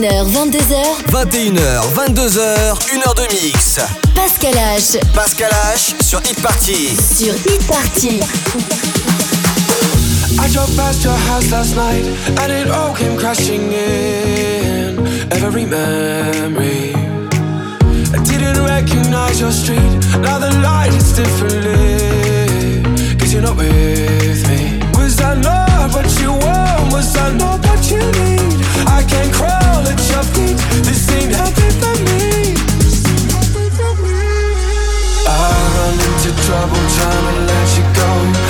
21h, 22h. 21h, 22h, 1h de mix. Pascal H. Pascal H sur Hit Party. Sur Hit Party. I drove past your house last night and it all came crashing in. Every memory. I didn't recognize your street. Now the light is differently. Cause you're not with me. Was I not? what you want was I know what you need. I can crawl at your feet. This ain't healthy for me. I run into trouble trying to let you go.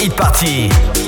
Hit Party.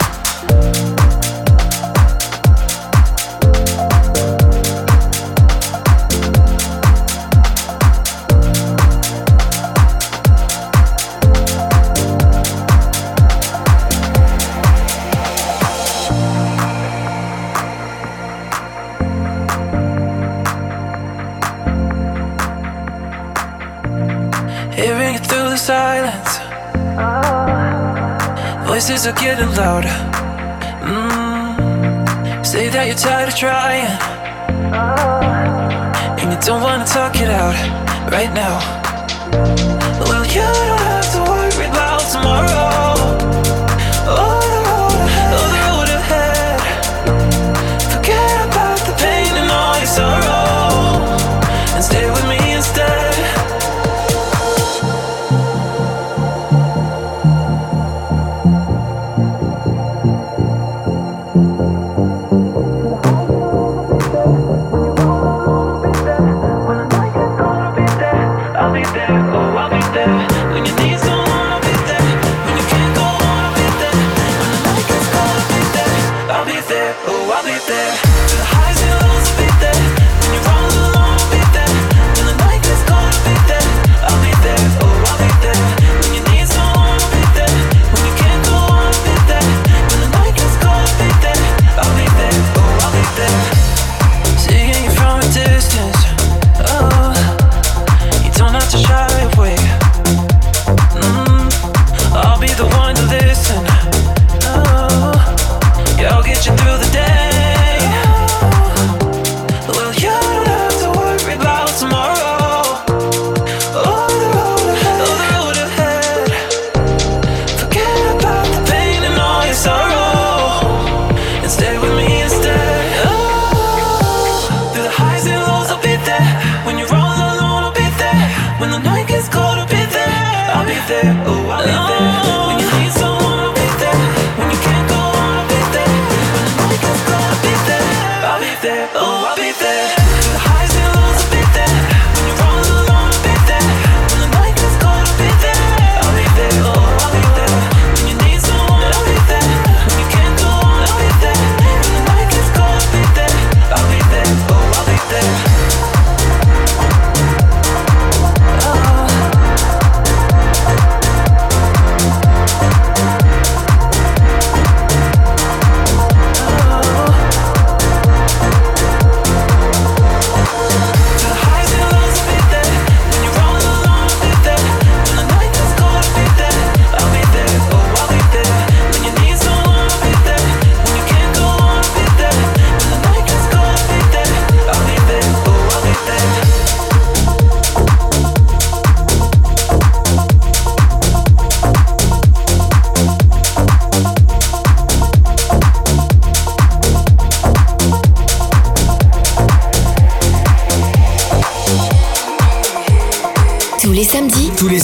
Getting louder. Mm. Say that you're tired of trying. And you don't wanna talk it out right now.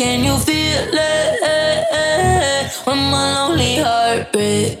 Can you feel it? When my lonely heart breaks?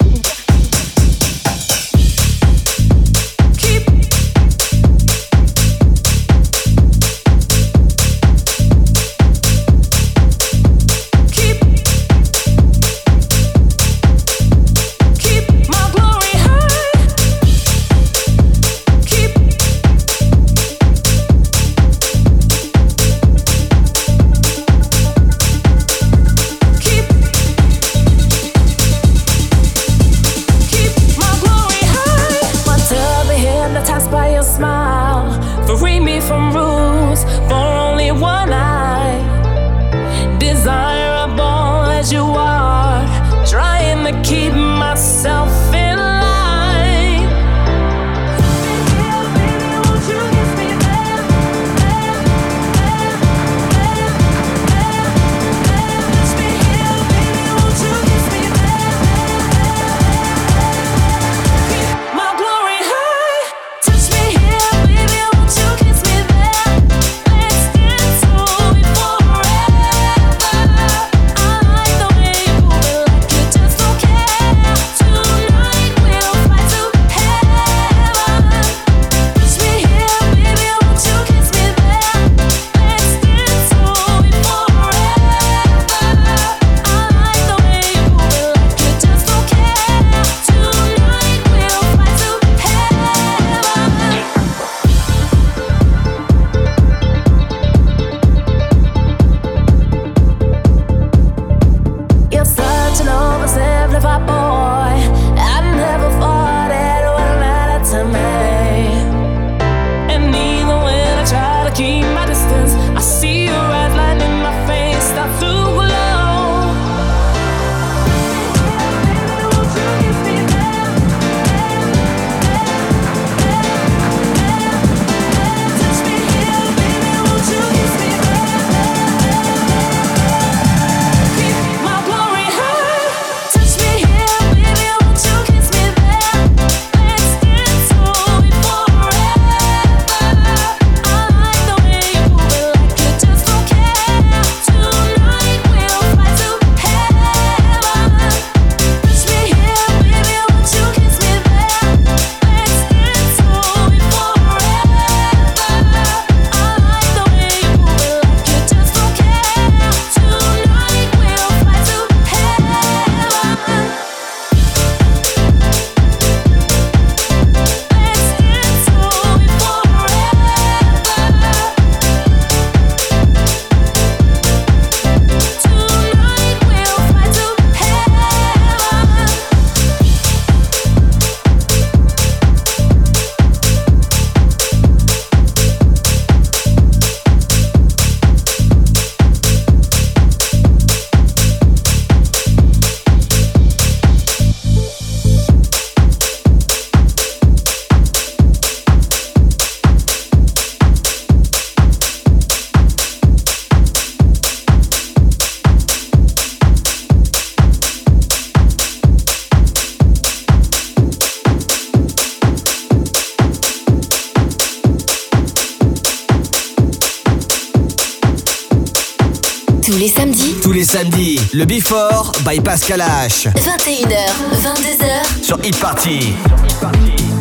Le Before by Pascal H. 21h, 22h. Sur Hit Party. sur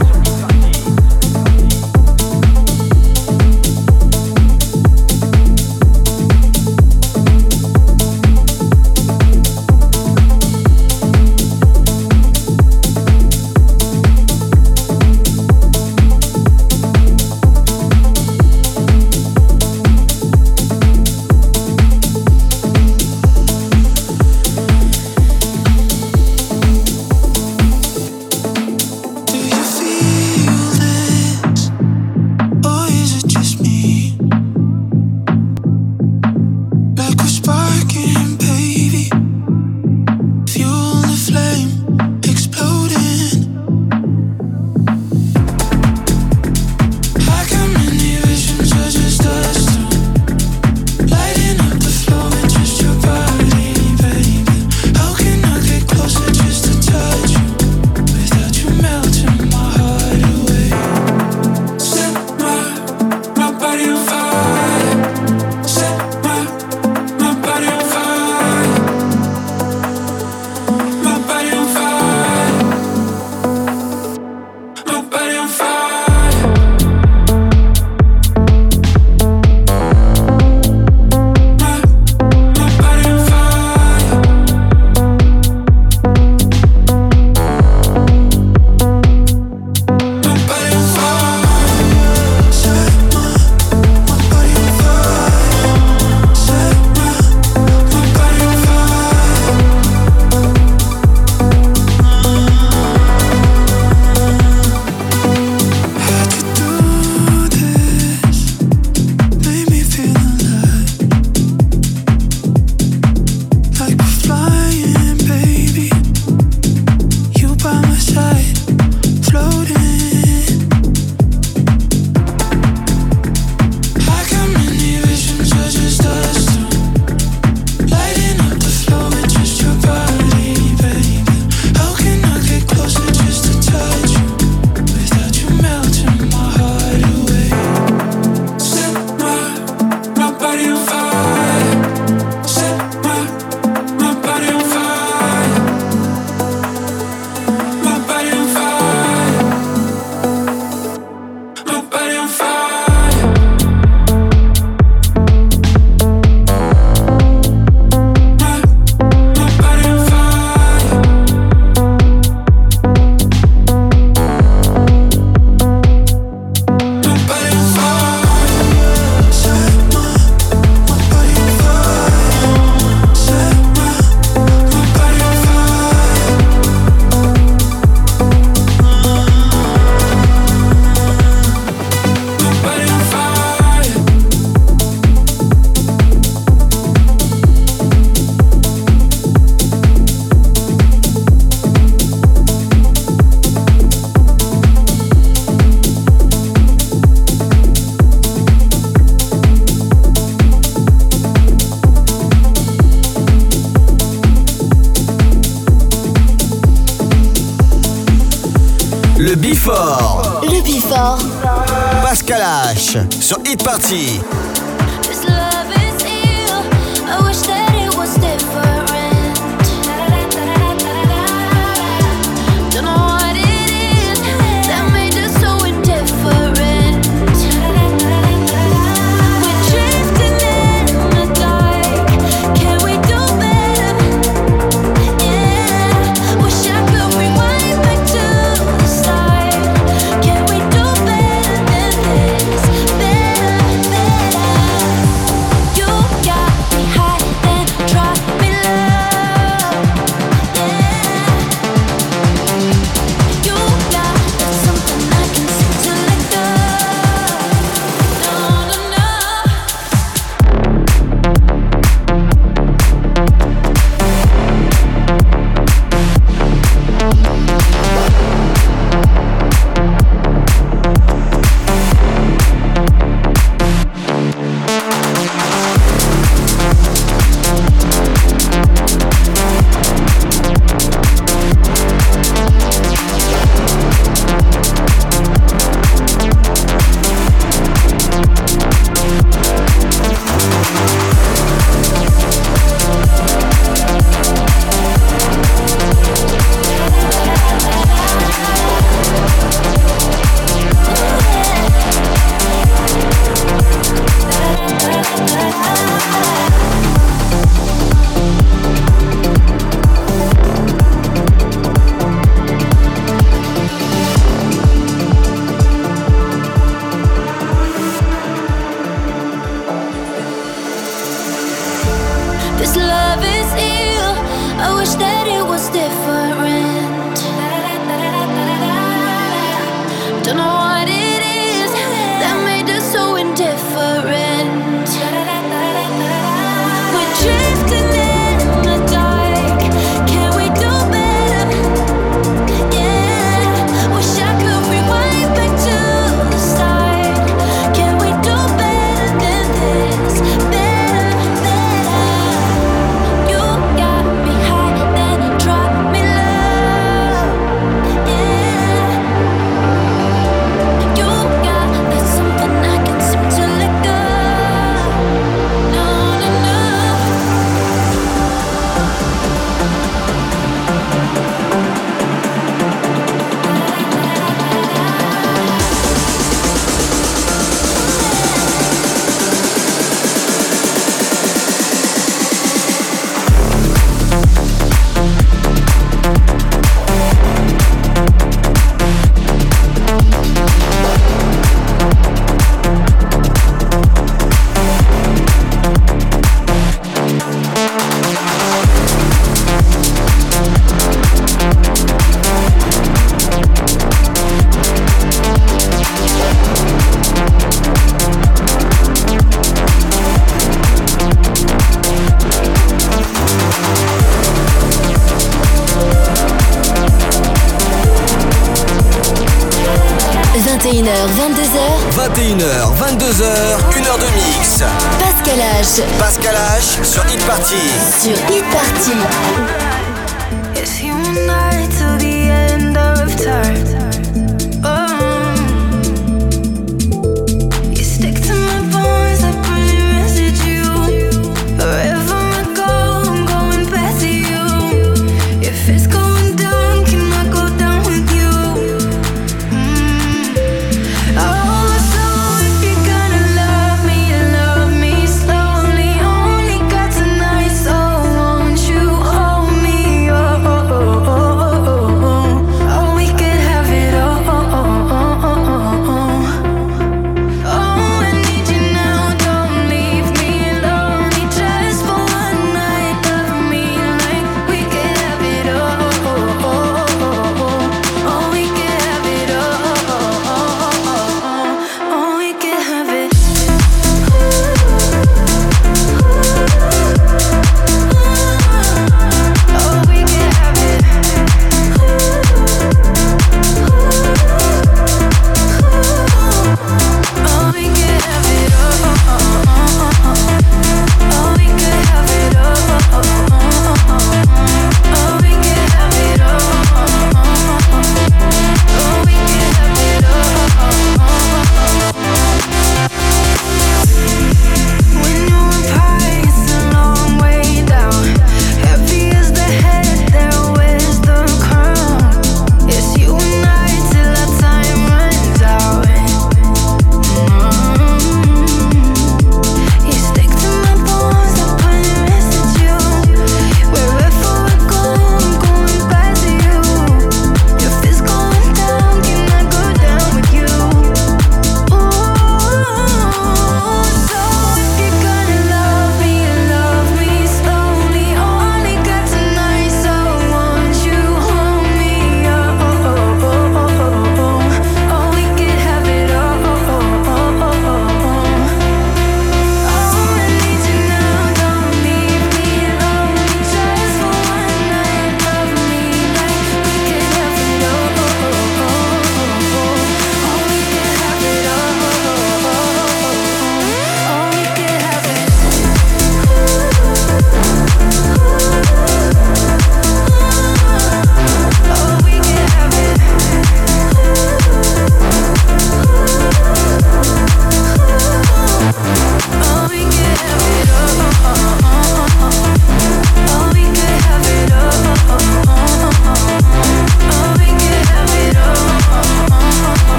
Hit Party.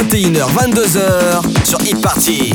21h, 22h sur Hit Party.